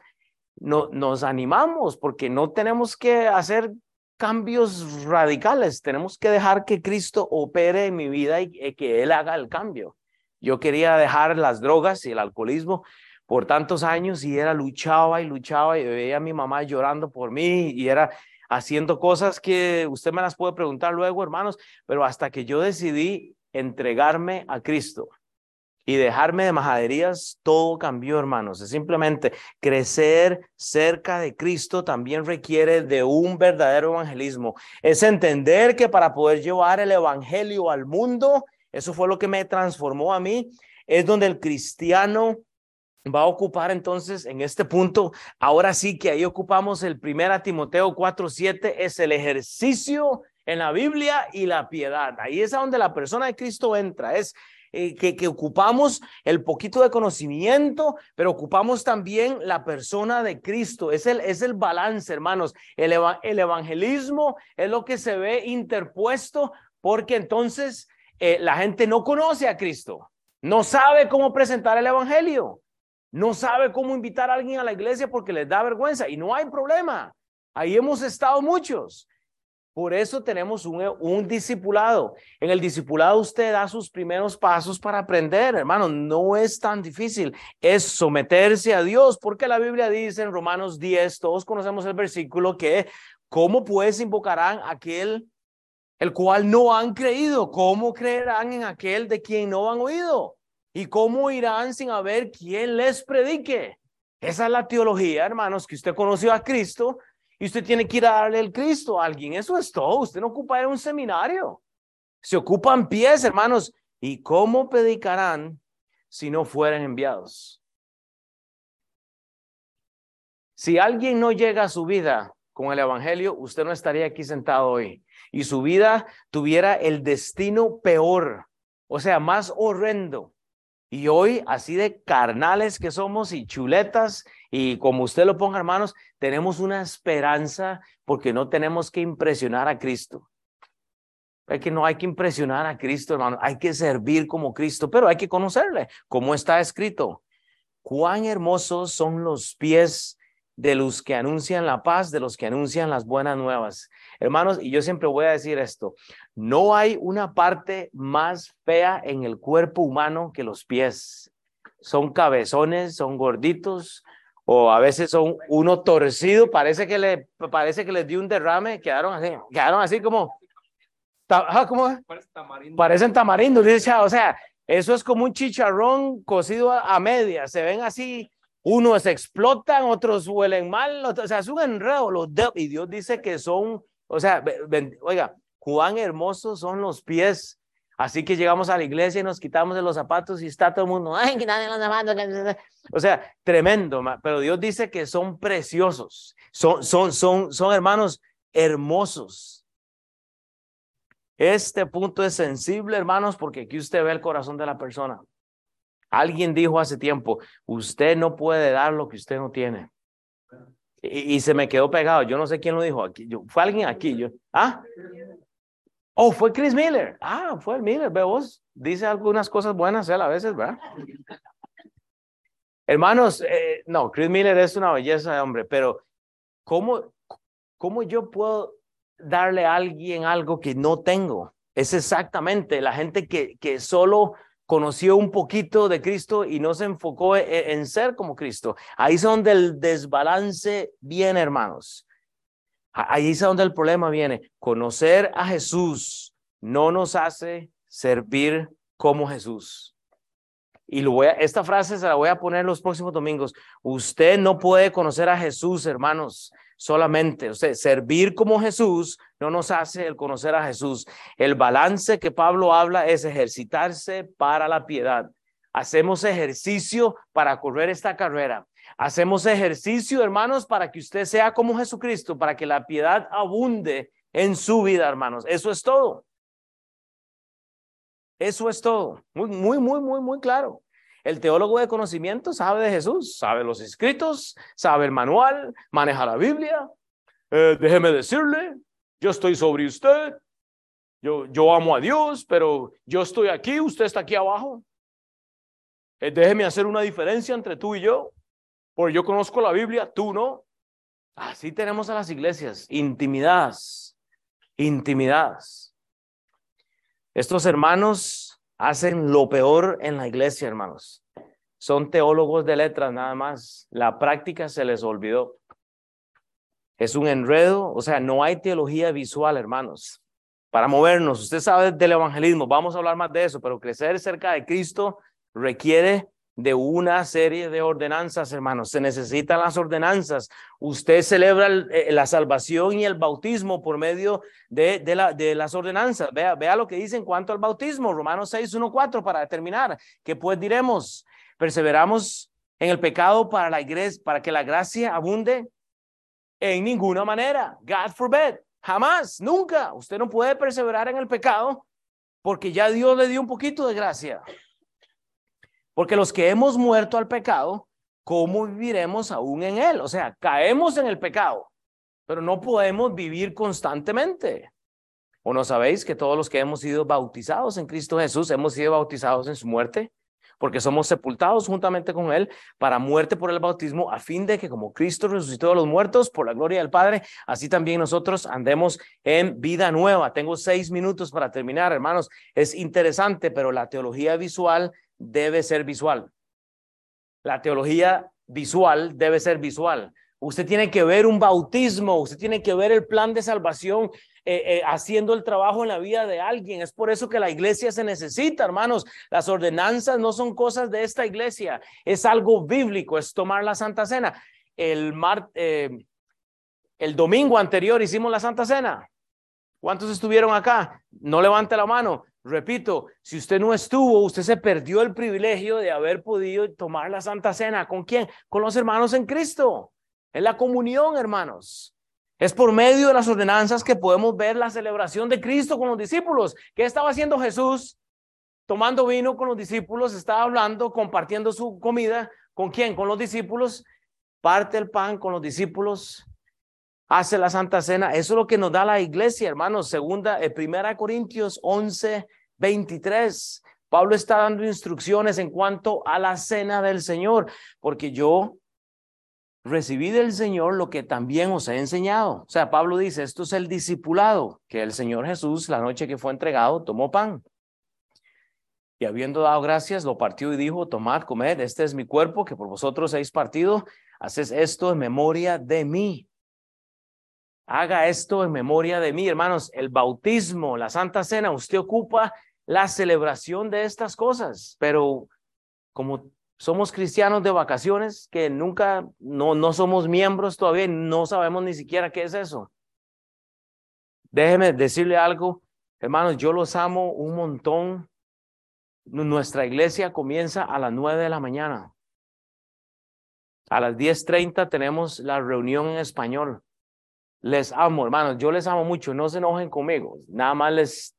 no, nos animamos porque no tenemos que hacer cambios radicales, tenemos que dejar que Cristo opere en mi vida y, que Él haga el cambio. Yo quería dejar las drogas y el alcoholismo por tantos años y era luchaba y luchaba y veía a mi mamá llorando por mí y era haciendo cosas que usted me las puede preguntar luego, hermanos, pero hasta que yo decidí entregarme a Cristo y dejarme de majaderías, todo cambió, hermanos. Es simplemente crecer cerca de Cristo también requiere de un verdadero evangelismo. Es entender que para poder llevar el evangelio al mundo, eso fue lo que me transformó a mí, es donde el cristiano va a ocupar entonces en este punto, ahora sí que ahí ocupamos el primer Timoteo 4:7 es el ejercicio en la Biblia y la piedad. Ahí es a donde la persona de Cristo entra, es eh, que, ocupamos el poquito de conocimiento, pero ocupamos también la persona de Cristo. Es el, es el balance, hermanos. El, el evangelismo es lo que se ve interpuesto porque entonces eh, la gente no conoce a Cristo, no sabe cómo presentar el evangelio, no sabe cómo invitar a alguien a la iglesia porque les da vergüenza y no hay problema. Ahí hemos estado muchos. Por eso tenemos un, discipulado. En el discipulado usted da sus primeros pasos para aprender, hermano. No es tan difícil. Es someterse a Dios, porque la Biblia dice en Romanos 10, todos conocemos el versículo que, ¿cómo pues invocarán aquel el cual no han creído? ¿Cómo creerán en aquel de quien no han oído? ¿Y cómo irán sin haber quien les predique? Esa es la teología, hermanos, que usted conoció a Cristo y usted tiene que ir a darle el Cristo a alguien. Eso es todo. Usted no ocupa un seminario. Se ocupan pies, hermanos. ¿Y cómo predicarán si no fueran enviados? Si alguien no llega a su vida con el Evangelio, usted no estaría aquí sentado hoy. Y su vida tuviera el destino peor, o sea, más horrendo. Y hoy, así de carnales que somos y chuletas, y como usted lo ponga, hermanos, tenemos una esperanza porque no tenemos que impresionar a Cristo. Es que no hay que impresionar a Cristo, hermano. Hay que servir como Cristo, pero hay que conocerle, como está escrito. Cuán hermosos son los pies de los que anuncian la paz, de los que anuncian las buenas nuevas. Hermanos, y yo siempre voy a decir esto, no hay una parte más fea en el cuerpo humano que los pies. Son cabezones, son gorditos, o a veces son uno torcido, parece que le parece que les dio un derrame, quedaron así, quedaron así como ¿cómo? Parecen tamarindos, dice, o sea, eso es como un chicharrón cocido a, media, se ven así, unos explotan, otros huelen mal, o sea, es un enredo, los y Dios dice que son, o sea, oiga, cuán hermosos son los pies. Así que llegamos a la iglesia y nos quitamos de los zapatos y está todo el mundo, ay, que nadie los zapatos. O sea, tremendo, pero Dios dice que son preciosos, son, son, son, son hermanos hermosos. Este punto es sensible, hermanos, porque aquí usted ve el corazón de la persona. Alguien dijo hace tiempo, usted no puede dar lo que usted no tiene. Y, se me quedó pegado. Yo no sé quién lo dijo aquí. Fue alguien aquí. Yo, ah, oh, fue Chris Miller. Ah, fue el Miller. Ve vos, dice algunas cosas buenas él a veces, ¿verdad? Hermanos, eh, no, Chris Miller es una belleza de hombre, pero ¿cómo, cómo yo puedo darle a alguien algo que no tengo. Es exactamente la gente que, que solo conoció un poquito de Cristo y no se enfocó en, en ser como Cristo. Ahí es donde el desbalance viene, hermanos. Ahí es donde el problema viene. Conocer a Jesús no nos hace servir como Jesús. Y esta frase se la voy a poner los próximos domingos. Usted no puede conocer a Jesús, hermanos, solamente. Sea, servir como Jesús no nos hace el conocer a Jesús. El balance que Pablo habla es ejercitarse para la piedad. Hacemos ejercicio para correr esta carrera. Hacemos ejercicio, hermanos, para que usted sea como Jesucristo, para que la piedad abunde en su vida, hermanos. Eso es todo. Eso es todo. Muy, muy, muy, muy, muy claro. El teólogo de conocimiento sabe de Jesús, sabe los escritos, sabe el manual, maneja la Biblia. Eh, déjeme decirle, yo estoy sobre usted, yo, yo amo a Dios, pero yo estoy aquí, usted está aquí abajo. Eh, déjeme hacer una diferencia entre tú y yo, porque yo conozco la Biblia, tú no. Así tenemos a las iglesias, intimidadas, intimidadas. Estos hermanos hacen lo peor en la iglesia, hermanos. Son teólogos de letras nada más. La práctica se les olvidó. Es un enredo, o sea, no hay teología visual, hermanos. Para movernos, usted sabe del evangelismo, vamos a hablar más de eso, pero crecer cerca de Cristo requiere de una serie de ordenanzas, hermanos. Se necesitan las ordenanzas. Usted celebra eh, la salvación y el bautismo por medio de, de, la, de las ordenanzas. Vea, vea lo que dice en cuanto al bautismo, Romanos 6, 1, 4, para terminar. ¿Qué pues diremos? ¿Perseveramos en el pecado para, la iglesia, para que la gracia abunde? En ninguna manera. God forbid. Jamás, nunca. Usted no puede perseverar en el pecado porque ya Dios le dio un poquito de gracia. Porque los que hemos muerto al pecado, ¿cómo viviremos aún en él? O sea, caemos en el pecado, pero no podemos vivir constantemente. ¿O no sabéis que todos los que hemos sido bautizados en Cristo Jesús hemos sido bautizados en su muerte? Porque somos sepultados juntamente con Él para muerte por el bautismo, a fin de que como Cristo resucitó a los muertos por la gloria del Padre, así también nosotros andemos en vida nueva. Tengo seis minutos para terminar, hermanos. Es interesante, pero la teología visual debe ser visual. La teología visual debe ser visual. Usted tiene que ver un bautismo, usted tiene que ver el plan de salvación eh, eh, haciendo el trabajo en la vida de alguien. Es por eso que la iglesia se necesita, hermanos. Las ordenanzas no son cosas de esta iglesia, es algo bíblico, es tomar la Santa Cena. El, mar, eh, el domingo anterior hicimos la Santa Cena. ¿Cuántos estuvieron acá? No levante la mano. Repito, si usted no estuvo, usted se perdió el privilegio de haber podido tomar la Santa Cena. ¿Con quién? Con los hermanos en Cristo. En la comunión, hermanos. Es por medio de las ordenanzas que podemos ver la celebración de Cristo con los discípulos. ¿Qué estaba haciendo Jesús? Tomando vino con los discípulos, estaba hablando, compartiendo su comida. ¿Con quién? Con los discípulos. Parte el pan con los discípulos. Hace la Santa Cena. Eso es lo que nos da la iglesia, hermanos. Segunda, eh, primera Corintios 11, 23. Pablo está dando instrucciones en cuanto a la cena del Señor, porque yo recibí del Señor lo que también os he enseñado. O sea, Pablo dice, esto es el discipulado, que el Señor Jesús, la noche que fue entregado, tomó pan. Y habiendo dado gracias, lo partió y dijo, tomad, comed, este es mi cuerpo, que por vosotros habéis partido, haces esto en memoria de mí. Haga esto en memoria de mí, hermanos. El bautismo, la Santa Cena, usted ocupa la celebración de estas cosas, pero como somos cristianos de vacaciones, que nunca, no, no somos miembros todavía, no sabemos ni siquiera qué es eso. Déjeme decirle algo, hermanos, yo los amo un montón. Nuestra iglesia comienza a las nueve de la mañana. A las diez treinta tenemos la reunión en español. Les amo, hermanos, yo les amo mucho, no se enojen conmigo, nada más les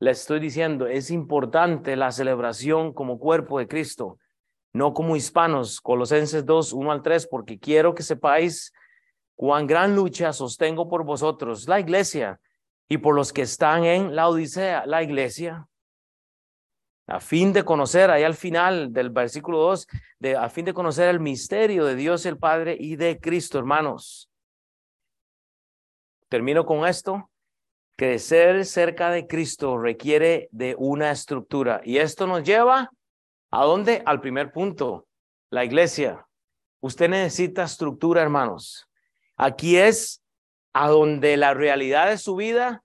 le estoy diciendo, es importante la celebración como cuerpo de Cristo, no como hispanos, Colosenses 2, 1 al 3, porque quiero que sepáis cuán gran lucha sostengo por vosotros, la iglesia, y por los que están en la Odisea, la iglesia, a fin de conocer, ahí al final del versículo 2, de, a fin de conocer el misterio de Dios el Padre y de Cristo, hermanos. Termino con esto. Crecer cerca de Cristo requiere de una estructura y esto nos lleva a dónde? Al primer punto, la iglesia. Usted necesita estructura, hermanos. Aquí es a donde la realidad de su vida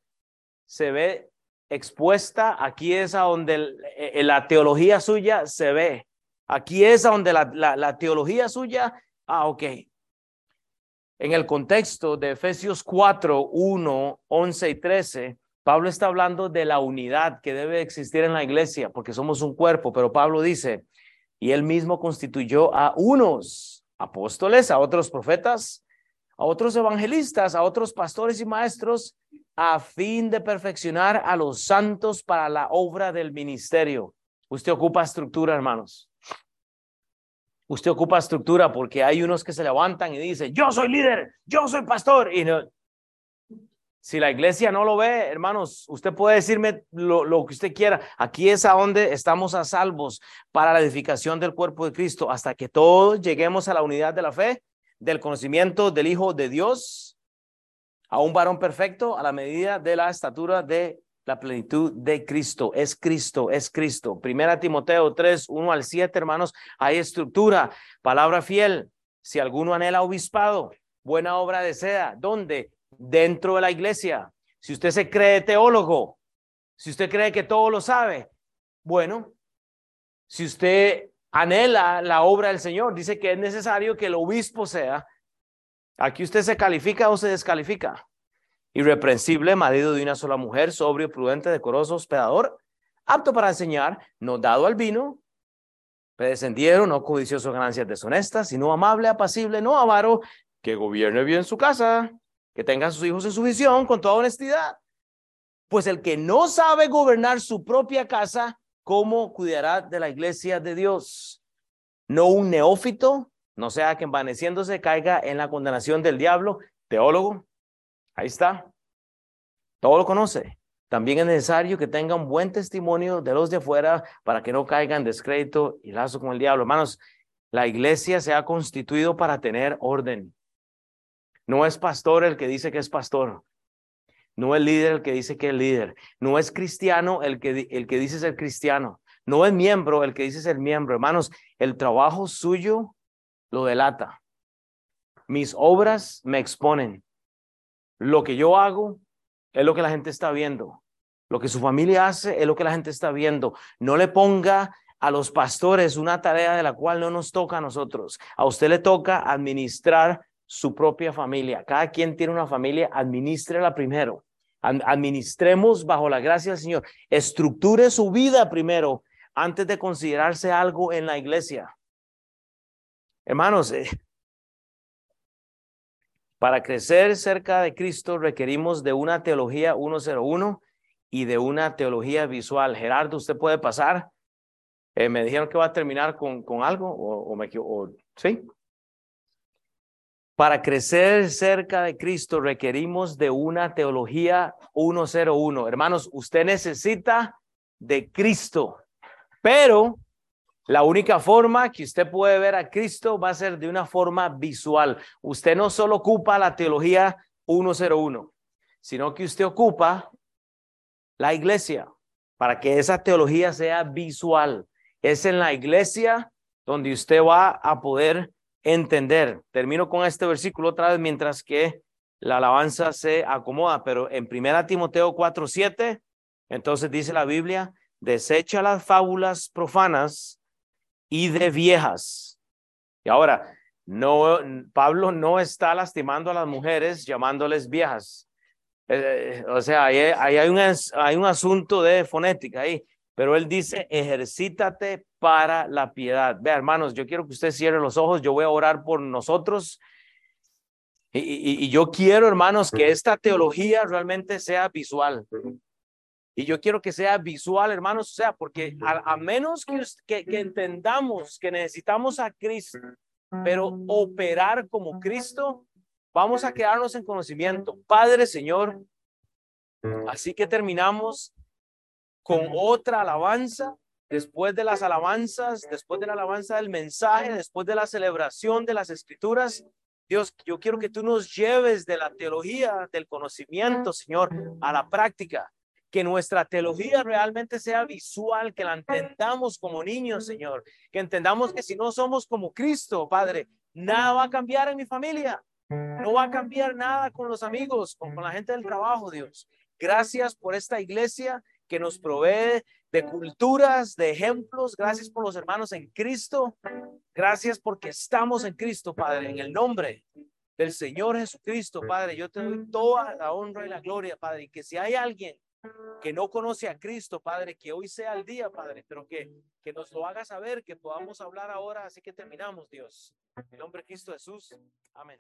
se ve expuesta, aquí es a donde eh, la teología suya se ve. Aquí es a donde la, la, la teología suya, ah, ok, en el contexto de Efesios 4, 1, 11 y 13, Pablo está hablando de la unidad que debe existir en la iglesia, porque somos un cuerpo, pero Pablo dice, y él mismo constituyó a unos apóstoles, a otros profetas, a otros evangelistas, a otros pastores y maestros, a fin de perfeccionar a los santos para la obra del ministerio. Usted ocupa estructura, hermanos. Usted ocupa estructura porque hay unos que se levantan y dicen, yo soy líder, yo soy pastor. Y no, si la iglesia no lo ve, hermanos, usted puede decirme lo, lo, que usted quiera. Aquí es a donde estamos a salvos para la edificación del cuerpo de Cristo, hasta que todos lleguemos a la unidad de la fe, del conocimiento del Hijo de Dios, a un varón perfecto, a la medida de la estatura de la plenitud de Cristo. Es Cristo, es Cristo. Primera Timoteo 3, 1 al 7, hermanos, hay estructura, palabra fiel. Si alguno anhela obispado, buena obra desea. ¿Dónde? Dentro de la iglesia. Si usted se cree teólogo, si usted cree que todo lo sabe, bueno, si usted anhela la obra del Señor, dice que es necesario que el obispo sea. Aquí usted se califica o se descalifica irreprensible, marido de una sola mujer, sobrio, prudente, decoroso, hospedador, apto para enseñar, no dado al vino, predescendiero, no codicioso ganancias deshonestas, sino amable, apacible, no avaro, que gobierne bien su casa, que tenga a sus hijos en su visión con toda honestidad. Pues el que no sabe gobernar su propia casa, ¿cómo cuidará de la iglesia de Dios? No un neófito, no sea que envaneciéndose caiga en la condenación del diablo, teólogo, Ahí está. Todo lo conoce. También es necesario que tenga un buen testimonio de los de afuera para que no caigan en descrédito y lazo con el diablo. Hermanos, la iglesia se ha constituido para tener orden. No es pastor el que dice que es pastor. No es líder el que dice que es líder. No es cristiano el que, el que dice ser cristiano. No es miembro el que dice ser miembro. Hermanos, el trabajo suyo lo delata. Mis obras me exponen. Lo que yo hago es lo que la gente está viendo. Lo que su familia hace es lo que la gente está viendo. No le ponga a los pastores una tarea de la cual no nos toca a nosotros. A usted le toca administrar su propia familia. Cada quien tiene una familia, administrela primero. Administremos bajo la gracia del Señor. Estructure su vida primero antes de considerarse algo en la iglesia. Hermanos, eh, Para crecer cerca de Cristo requerimos de una teología 101 y de una teología visual. Gerardo, ¿usted puede pasar? Eh, me dijeron que va a terminar con, con algo o, o me equivoco. ¿Sí? Para crecer cerca de Cristo requerimos de una teología 101. Hermanos, usted necesita de Cristo, pero la única forma que usted puede ver a Cristo va a ser de una forma visual. Usted no solo ocupa la teología 101, sino que usted ocupa la iglesia para que esa teología sea visual. Es en la iglesia donde usted va a poder entender. Termino con este versículo otra vez mientras que la alabanza se acomoda, pero en primera Timoteo 4:7, entonces dice la Biblia, desecha las fábulas profanas y de viejas. Y ahora, no, Pablo no está lastimando a las mujeres llamándoles viejas. Eh, o sea, ahí, hay, un, hay un asunto de fonética ahí, pero él dice, ejercítate para la piedad. Vea, hermanos, yo quiero que usted cierre los ojos, yo voy a orar por nosotros. Y, yo quiero, hermanos, que esta teología realmente sea visual. Y yo quiero que sea visual, hermanos, o sea, porque a, menos que, que, entendamos que necesitamos a Cristo, pero operar como Cristo, vamos a quedarnos en conocimiento. Padre, Señor, así que terminamos con otra alabanza después de las alabanzas, después de la alabanza del mensaje, después de la celebración de las escrituras, Dios, yo quiero que tú nos lleves de la teología, del conocimiento, Señor, a la práctica. Que nuestra teología realmente sea visual, que la entendamos como niños, Señor. Que entendamos que si no somos como Cristo, Padre, nada va a cambiar en mi familia. No va a cambiar nada con los amigos, con, con la gente del trabajo, Dios. Gracias por esta iglesia que nos provee de culturas, de ejemplos. Gracias por los hermanos en Cristo. Gracias porque estamos en Cristo, Padre, en el nombre del Señor Jesucristo, Padre. Yo te doy toda la honra y la gloria, Padre. Y que si hay alguien que no conoce a Cristo, Padre, que hoy sea el día, Padre, pero que, que nos lo haga saber, que podamos hablar ahora. Así que terminamos, Dios. En nombre de Cristo Jesús. Amén.